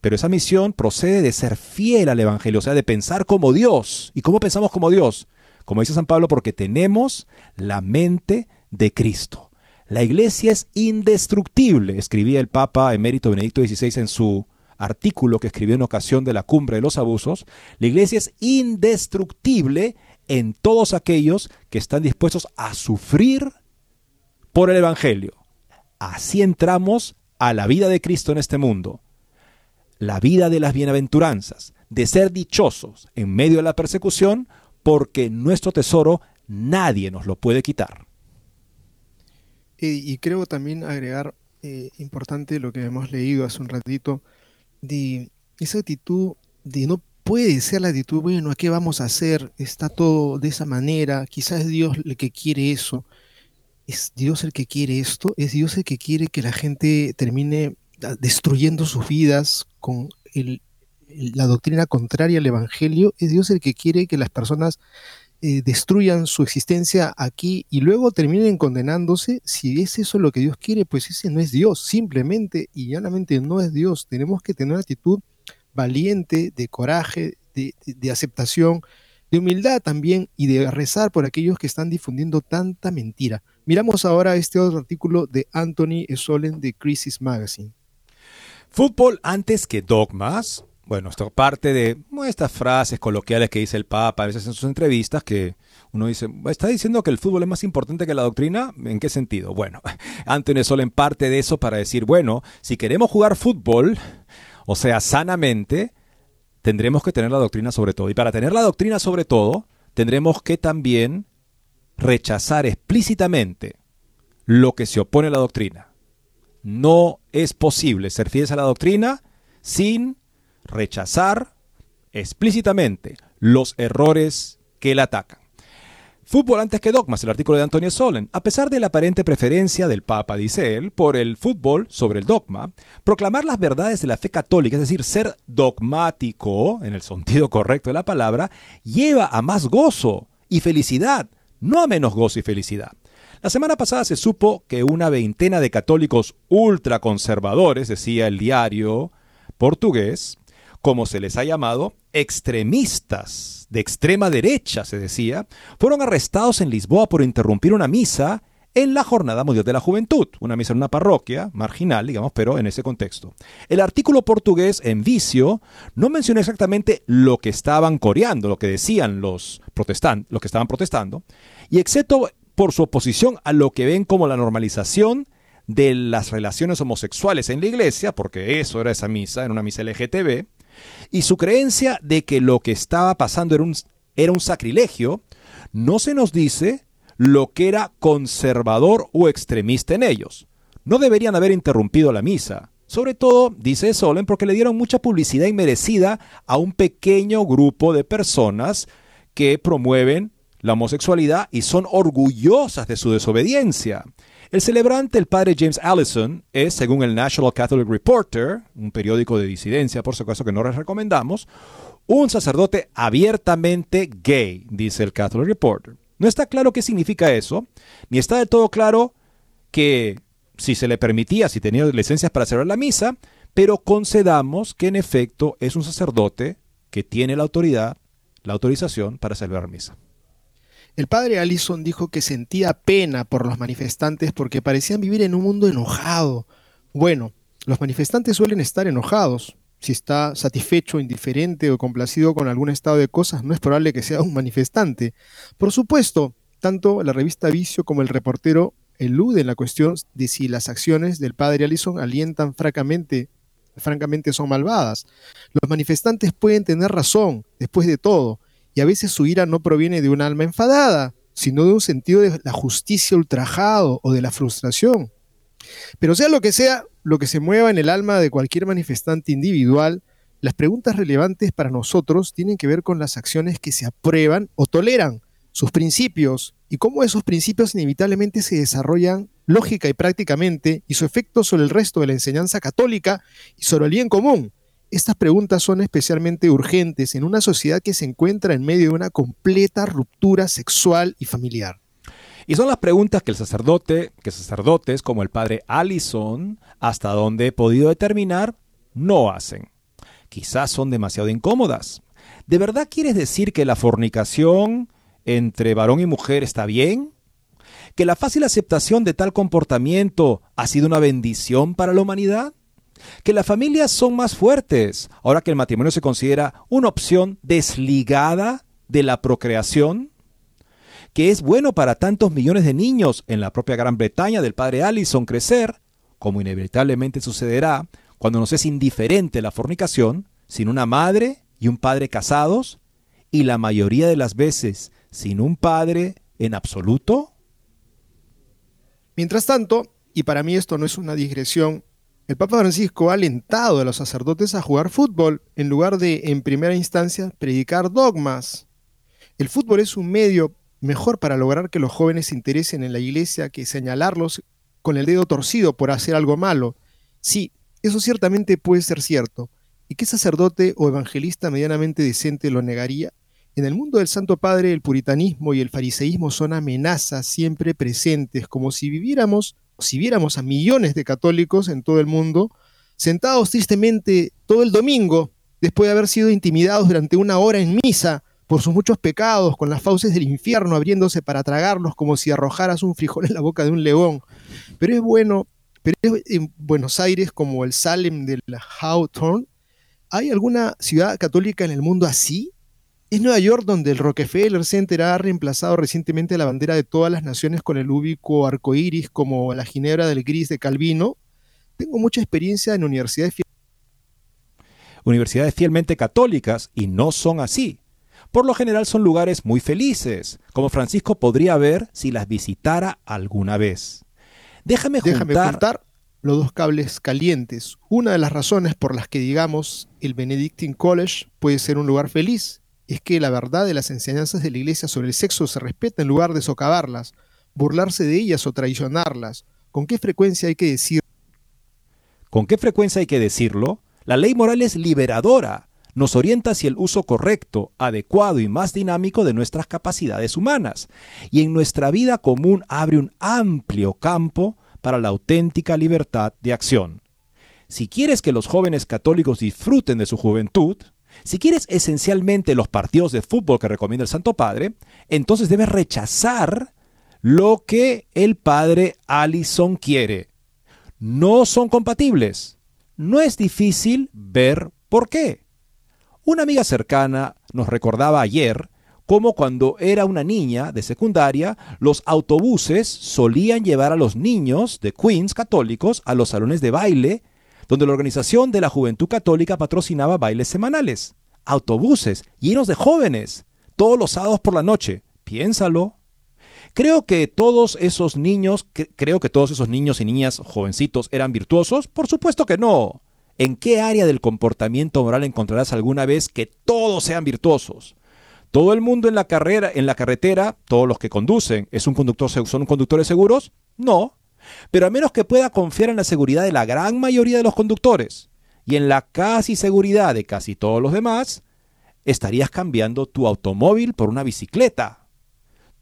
pero esa misión procede de ser fiel al Evangelio, o sea, de pensar como Dios. ¿Y cómo pensamos como Dios? Como dice San Pablo, porque tenemos la mente de Cristo. La iglesia es indestructible, escribía el Papa emérito Benedicto XVI en su artículo que escribió en ocasión de la cumbre de los abusos, la iglesia es indestructible en todos aquellos que están dispuestos a sufrir por el Evangelio. Así entramos a la vida de Cristo en este mundo, la vida de las bienaventuranzas, de ser dichosos en medio de la persecución, porque nuestro tesoro nadie nos lo puede quitar. Y, creo también agregar eh, importante lo que hemos leído hace un ratito, de esa actitud de no puede ser la actitud, bueno, ¿qué vamos a hacer? Está todo de esa manera, quizás es Dios el que quiere eso. ¿Es Dios el que quiere esto? ¿Es Dios el que quiere que la gente termine ah, destruyendo sus vidas con la doctrina contraria al Evangelio? ¿Es Dios el que quiere que las personas eh, destruyan su existencia aquí y luego terminen condenándose, si es eso lo que Dios quiere, pues ese no es Dios, simplemente y llanamente no es Dios. Tenemos que tener una actitud valiente, de coraje, de, de aceptación, de humildad también y de rezar por aquellos que están difundiendo tanta mentira. Miramos ahora este otro artículo de Anthony Solen de Crisis Magazine. Fútbol antes que dogmas, bueno, esto parte de estas frases coloquiales que dice el Papa a veces en sus entrevistas, que uno dice, ¿está diciendo que el fútbol es más importante que la doctrina? ¿En qué sentido? Bueno, Antonio en parte de eso para decir, bueno, si queremos jugar fútbol, o sea, sanamente, tendremos que tener la doctrina sobre todo. Y para tener la doctrina sobre todo, tendremos que también rechazar explícitamente lo que se opone a la doctrina. No es posible ser fieles a la doctrina sin rechazar explícitamente los errores que la atacan. Fútbol antes que dogmas, el artículo de Antonio Solen. A pesar de la aparente preferencia del Papa, dice él, por el fútbol sobre el dogma, proclamar las verdades de la fe católica, es decir, ser dogmático, en el sentido correcto de la palabra, lleva a más gozo y felicidad, no a menos gozo y felicidad. La semana pasada se supo que una veintena de católicos ultraconservadores, decía el diario portugués, como se les ha llamado, extremistas de extrema derecha, se decía, fueron arrestados en Lisboa por interrumpir una misa en la Jornada Mundial de la Juventud, una misa en una parroquia marginal, digamos, pero en ese contexto. El artículo portugués en vicio no menciona exactamente lo que estaban coreando, lo que decían los protestantes, los que estaban protestando, y excepto por su oposición a lo que ven como la normalización de las relaciones homosexuales en la iglesia, porque eso era esa misa, era una misa LGTB, y su creencia de que lo que estaba pasando era un, era un sacrilegio, no se nos dice lo que era conservador o extremista en ellos. No deberían haber interrumpido la misa. Sobre todo, dice Solen, porque le dieron mucha publicidad inmerecida a un pequeño grupo de personas que promueven la homosexualidad y son orgullosas de su desobediencia. El celebrante, el padre James Allison, es, según el National Catholic Reporter, un periódico de disidencia, por supuesto que no les recomendamos, un sacerdote abiertamente gay, dice el Catholic Reporter. No está claro qué significa eso, ni está del todo claro que si se le permitía, si tenía licencias para celebrar la misa, pero concedamos que en efecto es un sacerdote que tiene la autoridad, la autorización para celebrar misa. El padre Allison dijo que sentía pena por los manifestantes porque parecían vivir en un mundo enojado. Bueno, Los manifestantes suelen estar enojados. Si está satisfecho, indiferente o complacido con algún estado de cosas, no es probable que sea un manifestante. Por supuesto, tanto la revista Vicio como el reportero eluden la cuestión de si las acciones del padre Allison alientan francamente, francamente son malvadas. Los manifestantes pueden tener razón, después de todo, y a veces su ira no proviene de un alma enfadada, sino de un sentido de la justicia ultrajado o de la frustración. Pero sea lo que sea, lo que se mueva en el alma de cualquier manifestante individual, las preguntas relevantes para nosotros tienen que ver con las acciones que se aprueban o toleran, sus principios y cómo esos principios inevitablemente se desarrollan lógica y prácticamente y su efecto sobre el resto de la enseñanza católica y sobre el bien común. Estas preguntas son especialmente urgentes en una sociedad que se encuentra en medio de una completa ruptura sexual y familiar. Y son las preguntas que el sacerdote, que sacerdotes como el padre Allison, hasta donde he podido determinar, no hacen. Quizás son demasiado incómodas. ¿De verdad quieres decir que la fornicación entre varón y mujer está bien? ¿Que la fácil aceptación de tal comportamiento ha sido una bendición para la humanidad? ¿Que las familias son más fuertes ahora que el matrimonio se considera una opción desligada de la procreación? ¿Que es bueno para tantos millones de niños en la propia Gran Bretaña del padre Allison crecer, como inevitablemente sucederá cuando nos es indiferente la fornicación, sin una madre y un padre casados, y la mayoría de las veces sin un padre en absoluto? Mientras tanto, y para mí esto no es una digresión, el Papa Francisco ha alentado a los sacerdotes a jugar fútbol en lugar de, en primera instancia, predicar dogmas. El fútbol es un medio mejor para lograr que los jóvenes se interesen en la iglesia que señalarlos con el dedo torcido por hacer algo malo. Sí, eso ciertamente puede ser cierto. ¿Y qué sacerdote o evangelista medianamente decente lo negaría? En el mundo del Santo Padre, el puritanismo y el fariseísmo son amenazas siempre presentes, como si viviéramos, si viéramos a millones de católicos en todo el mundo, sentados tristemente todo el domingo, después de haber sido intimidados durante una hora en misa por sus muchos pecados, con las fauces del infierno abriéndose para tragarlos como si arrojaras un frijol en la boca de un león. Pero es bueno, pero en Buenos Aires como el Salem de la Hawthorne, ¿hay alguna ciudad católica en el mundo así? ¿Es Nueva York donde el Rockefeller Center ha reemplazado recientemente la bandera de todas las naciones con el ubico arcoíris como la Ginebra del Gris de Calvino? Tengo mucha experiencia en universidades universidades fielmente católicas y no son así. Por lo general son lugares muy felices, como Francisco podría ver si las visitara alguna vez. Déjame juntar, Déjame juntar los dos cables calientes. Una de las razones por las que digamos el Benedictine College puede ser un lugar feliz es que la verdad de las enseñanzas de la Iglesia sobre el sexo se respeta en lugar de socavarlas, burlarse de ellas o traicionarlas. ¿Con qué frecuencia hay que decir? ¿Con qué frecuencia hay que decirlo? La ley moral es liberadora, nos orienta hacia el uso correcto, adecuado y más dinámico de nuestras capacidades humanas, y en nuestra vida común abre un amplio campo para la auténtica libertad de acción. Si quieres que los jóvenes católicos disfruten de su juventud, si quieres esencialmente los partidos de fútbol que recomienda el Santo Padre, entonces debes rechazar lo que el Padre Allison quiere. No son compatibles. No es difícil ver por qué. Una amiga cercana nos recordaba ayer cómo cuando era una niña de secundaria, los autobuses solían llevar a los niños de Queens católicos a los salones de baile donde la Organización de la Juventud Católica patrocinaba bailes semanales, autobuses llenos de jóvenes, todos los sábados por la noche. Piénsalo. Creo que todos esos niños, creo que todos esos niños y niñas jovencitos eran virtuosos. Por supuesto que no. ¿En qué área del comportamiento moral encontrarás alguna vez que todos sean virtuosos? Todo el mundo en la carrera, en la carretera, todos los que conducen, ¿es un conductor, son conductores seguros? No. Pero a menos que pueda confiar en la seguridad de la gran mayoría de los conductores y en la casi seguridad de casi todos los demás, estarías cambiando tu automóvil por una bicicleta.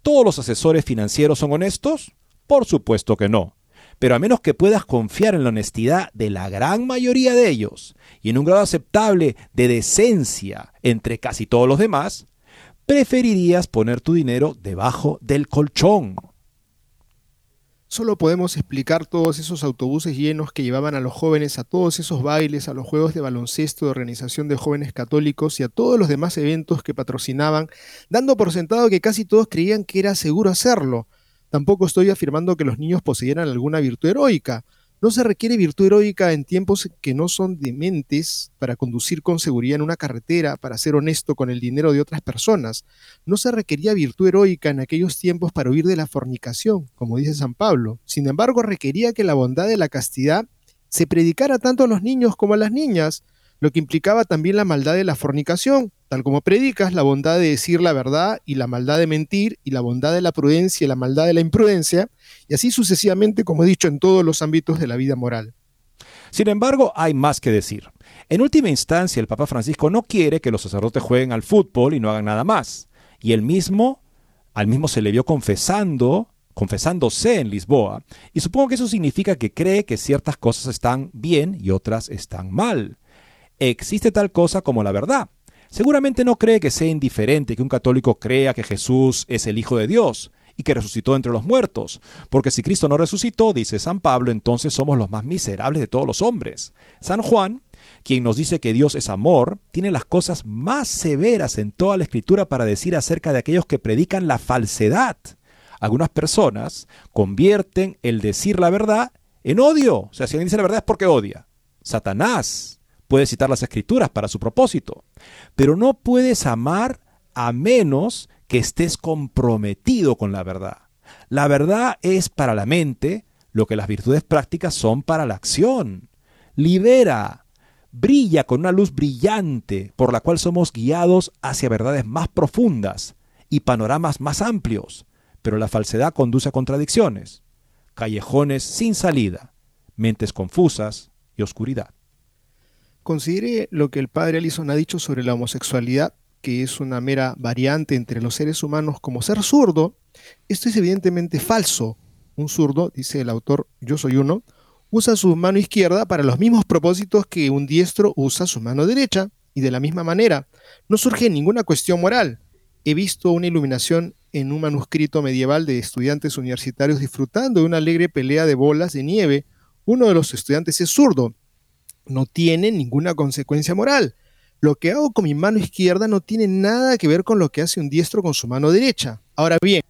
¿Todos los asesores financieros son honestos? Por supuesto que no. Pero a menos que puedas confiar en la honestidad de la gran mayoría de ellos y en un grado aceptable de decencia entre casi todos los demás, preferirías poner tu dinero debajo del colchón. Solo podemos explicar todos esos autobuses llenos que llevaban a los jóvenes a todos esos bailes, a los juegos de baloncesto de organización de jóvenes católicos y a todos los demás eventos que patrocinaban, dando por sentado que casi todos creían que era seguro hacerlo. Tampoco estoy afirmando que los niños poseyeran alguna virtud heroica. No se requiere virtud heroica en tiempos que no son dementes para conducir con seguridad en una carretera, para ser honesto con el dinero de otras personas. No se requería virtud heroica en aquellos tiempos para huir de la fornicación, como dice San Pablo. Sin embargo, requería que la bondad de la castidad se predicara tanto a los niños como a las niñas, lo que implicaba también la maldad de la fornicación, tal como predicas, la bondad de decir la verdad y la maldad de mentir, y la bondad de la prudencia y la maldad de la imprudencia, y así sucesivamente, como he dicho, en todos los ámbitos de la vida moral. Sin embargo, hay más que decir. En última instancia, el Papa Francisco no quiere que los sacerdotes jueguen al fútbol y no hagan nada más. Y él mismo, al mismo se le vio confesando, confesándose en Lisboa, y supongo que eso significa que cree que ciertas cosas están bien y otras están mal existe tal cosa como la verdad. Seguramente no cree que sea indiferente que un católico crea que Jesús es el Hijo de Dios y que resucitó entre los muertos, porque si Cristo no resucitó, dice San Pablo, entonces somos los más miserables de todos los hombres. San Juan, quien nos dice que Dios es amor, tiene las cosas más severas en toda la escritura para decir acerca de aquellos que predican la falsedad. Algunas personas convierten el decir la verdad en odio. O sea, si alguien dice la verdad es porque odia. Satanás puede citar las escrituras para su propósito, pero no puedes amar a menos que estés comprometido con la verdad. La verdad es para la mente lo que las virtudes prácticas son para la acción. Libera, brilla con una luz brillante por la cual somos guiados hacia verdades más profundas y panoramas más amplios, pero la falsedad conduce a contradicciones, callejones sin salida, mentes confusas y oscuridad. Considere lo que el padre Allison ha dicho sobre la homosexualidad, que es una mera variante entre los seres humanos como ser zurdo. Esto es evidentemente falso. Un zurdo, dice el autor, yo soy uno, usa su mano izquierda para los mismos propósitos que un diestro usa su mano derecha, y de la misma manera. No surge ninguna cuestión moral. He visto una iluminación en un manuscrito medieval de estudiantes universitarios disfrutando de una alegre pelea de bolas de nieve. Uno de los estudiantes es zurdo no tiene ninguna consecuencia moral. Lo que hago con mi mano izquierda no tiene nada que ver con lo que hace un diestro con su mano derecha. Ahora bien,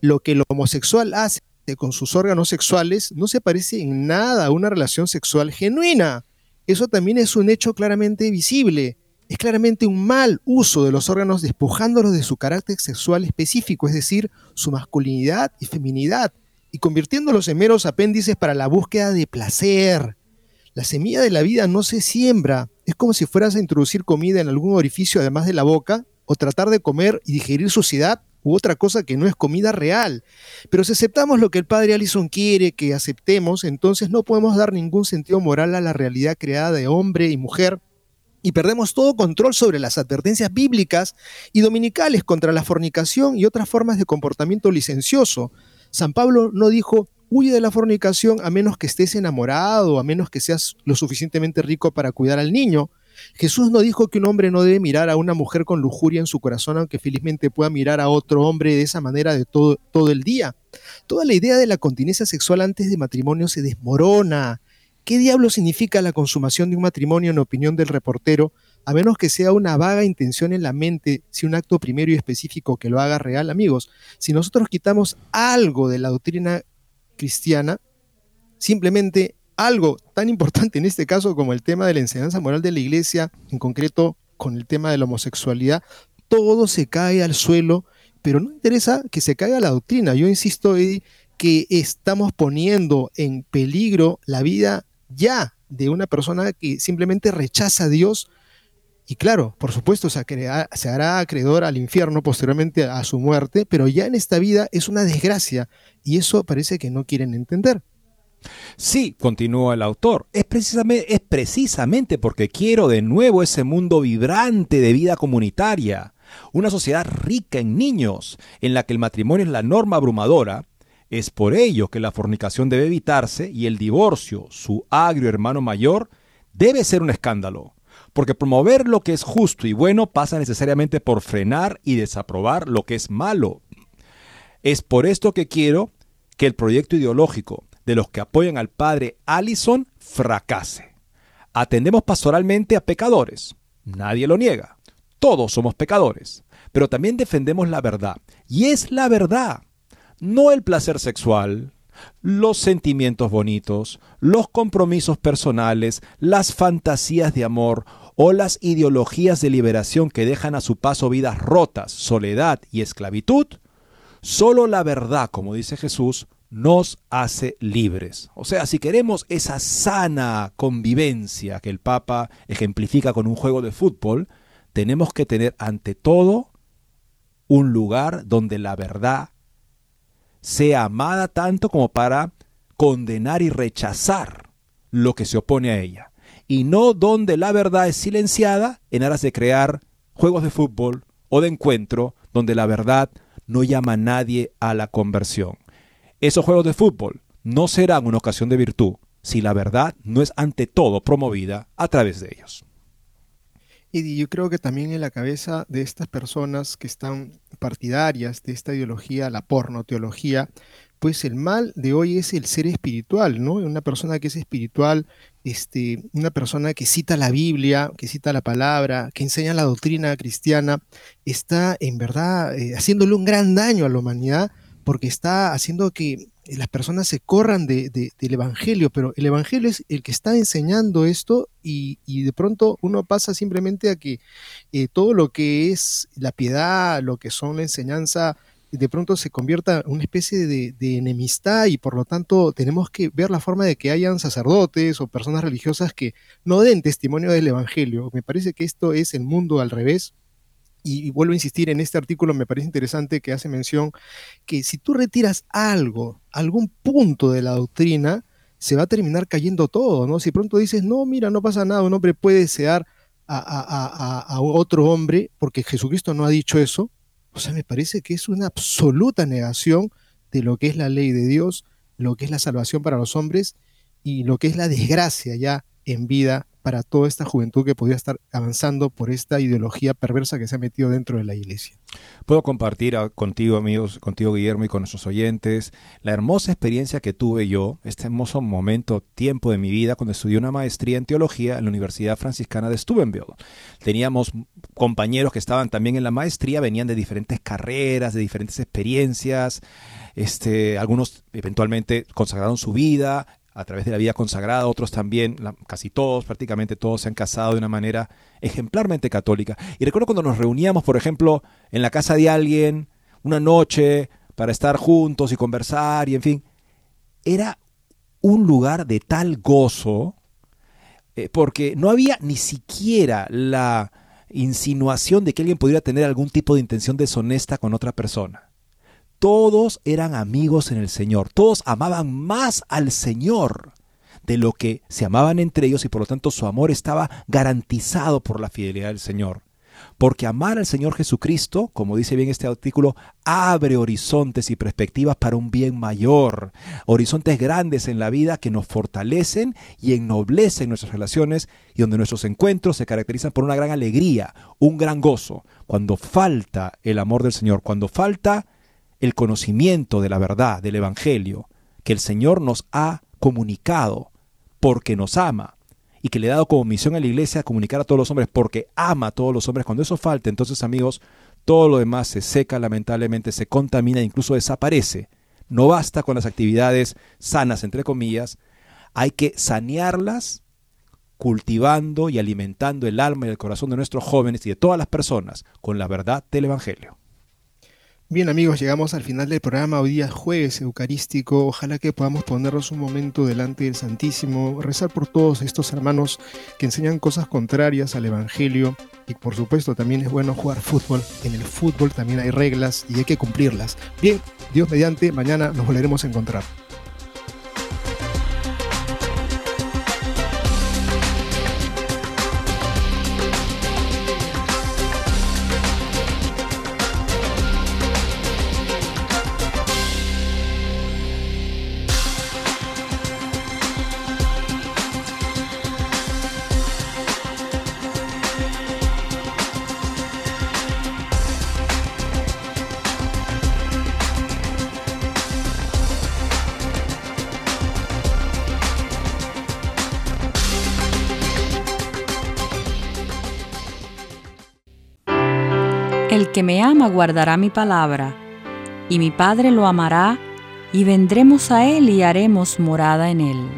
lo que el homosexual hace con sus órganos sexuales no se parece en nada a una relación sexual genuina. Eso también es un hecho claramente visible. Es claramente un mal uso de los órganos despojándolos de su carácter sexual específico, es decir, su masculinidad y feminidad, y convirtiéndolos en meros apéndices para la búsqueda de placer. La semilla de la vida no se siembra. Es como si fueras a introducir comida en algún orificio además de la boca, o tratar de comer y digerir suciedad u otra cosa que no es comida real. Pero si aceptamos lo que el padre Allison quiere que aceptemos, entonces no podemos dar ningún sentido moral a la realidad creada de hombre y mujer y perdemos todo control sobre las advertencias bíblicas y dominicales contra la fornicación y otras formas de comportamiento licencioso. San Pablo no dijo, Huye de la fornicación a menos que estés enamorado, a menos que seas lo suficientemente rico para cuidar al niño. Jesús no dijo que un hombre no debe mirar a una mujer con lujuria en su corazón, aunque felizmente pueda mirar a otro hombre de esa manera de todo, todo el día. Toda la idea de la continencia sexual antes de matrimonio se desmorona. ¿Qué diablo significa la consumación de un matrimonio en opinión del reportero, a menos que sea una vaga intención en la mente, si un acto primero y específico que lo haga real, amigos? Si nosotros quitamos algo de la doctrina cristiana, simplemente algo tan importante en este caso como el tema de la enseñanza moral de la iglesia, en concreto con el tema de la homosexualidad, todo se cae al suelo, pero no interesa que se caiga la doctrina. Yo insisto, Eddie, que estamos poniendo en peligro la vida ya de una persona que simplemente rechaza a Dios y claro, por supuesto, se, hará acreedor al infierno posteriormente a su muerte, pero ya en esta vida es una desgracia y eso parece que no quieren entender. Sí, continúa el autor, es precisamente porque quiero de nuevo ese mundo vibrante de vida comunitaria, una sociedad rica en niños, en la que el matrimonio es la norma abrumadora, es por ello que la fornicación debe evitarse y el divorcio, su agrio hermano mayor, debe ser un escándalo porque promover lo que es justo y bueno pasa necesariamente por frenar y desaprobar lo que es malo. Es por esto que quiero que el proyecto ideológico de los que apoyan al padre Allison fracase. Atendemos pastoralmente a pecadores, nadie lo niega, todos somos pecadores, pero también defendemos la verdad, y es la verdad, no el placer sexual, los sentimientos bonitos, los compromisos personales, las fantasías de amor o las ideologías de liberación que dejan a su paso vidas rotas, soledad y esclavitud, solo la verdad, como dice Jesús, nos hace libres. O sea, si queremos esa sana convivencia que el Papa ejemplifica con un juego de fútbol, tenemos que tener ante todo un lugar donde la verdad sea amada tanto como para condenar y rechazar lo que se opone a ella, y no donde la verdad es silenciada en aras de crear juegos de fútbol o de encuentro donde la verdad no llama a nadie a la conversión. Esos juegos de fútbol no serán una ocasión de virtud si la verdad no es ante todo promovida a través de ellos. Y yo creo que también en la cabeza de estas personas que están partidarias de esta ideología, la porno-teología, pues el mal de hoy es el ser espiritual, ¿no? Una persona que es espiritual, este, una persona que cita la Biblia, que cita la palabra, que enseña la doctrina cristiana, está en verdad eh, haciéndole un gran daño a la humanidad porque está haciendo que las personas se corran de, del Evangelio, pero el Evangelio es el que está enseñando esto y, de pronto uno pasa simplemente a que eh, todo lo que es la piedad, lo que son la enseñanza, de pronto se convierta en una especie de, enemistad y por lo tanto tenemos que ver la forma de que hayan sacerdotes o personas religiosas que no den testimonio del Evangelio. Me parece que esto es el mundo al revés y, vuelvo a insistir en este artículo, me parece interesante que hace mención que si tú retiras algo, algún punto de la doctrina, se va a terminar cayendo todo, ¿no? Si pronto dices, no, mira, no pasa nada, un hombre puede desear a, otro hombre porque Jesucristo no ha dicho eso, o sea, me parece que es una absoluta negación de lo que es la ley de Dios, lo que es la salvación para los hombres y lo que es la desgracia ya en vida para toda esta juventud que podría estar avanzando por esta ideología perversa que se ha metido dentro de la iglesia. Puedo compartir contigo, amigos, contigo, Guillermo, y con nuestros oyentes, la hermosa experiencia que tuve yo, este hermoso momento, tiempo de mi vida, cuando estudié una maestría en teología en la Universidad Franciscana de Steubenville. Teníamos compañeros que estaban también en la maestría, venían de diferentes carreras, de diferentes experiencias. Este, algunos eventualmente consagraron su vida, a través de la vida consagrada, otros también, casi todos, prácticamente todos se han casado de una manera ejemplarmente católica. Y recuerdo cuando nos reuníamos, por ejemplo, en la casa de alguien, una noche, para estar juntos y conversar, y en fin, era un lugar de tal gozo, eh, porque no había ni siquiera la insinuación de que alguien pudiera tener algún tipo de intención deshonesta con otra persona todos eran amigos en el Señor, todos amaban más al Señor de lo que se amaban entre ellos y por lo tanto su amor estaba garantizado por la fidelidad del Señor. Porque amar al Señor Jesucristo, como dice bien este artículo, abre horizontes y perspectivas para un bien mayor, horizontes grandes en la vida que nos fortalecen y ennoblecen nuestras relaciones y donde nuestros encuentros se caracterizan por una gran alegría, un gran gozo. Cuando falta el amor del Señor, cuando falta el conocimiento de la verdad, del Evangelio, que el Señor nos ha comunicado porque nos ama y que le ha dado como misión a la iglesia comunicar a todos los hombres porque ama a todos los hombres. Cuando eso falta, entonces amigos, todo lo demás se seca, lamentablemente, se contamina e incluso desaparece. No basta con las actividades sanas, entre comillas, hay que sanearlas cultivando y alimentando el alma y el corazón de nuestros jóvenes y de todas las personas con la verdad del Evangelio. Bien amigos, llegamos al final del programa, hoy día jueves eucarístico, ojalá que podamos ponernos un momento delante del Santísimo, rezar por todos estos hermanos que enseñan cosas contrarias al Evangelio y por supuesto también es bueno jugar fútbol, en el fútbol también hay reglas y hay que cumplirlas. Bien, Dios mediante, mañana nos volveremos a encontrar. Ama guardará mi palabra, y mi Padre lo amará, y vendremos a él y haremos morada en él.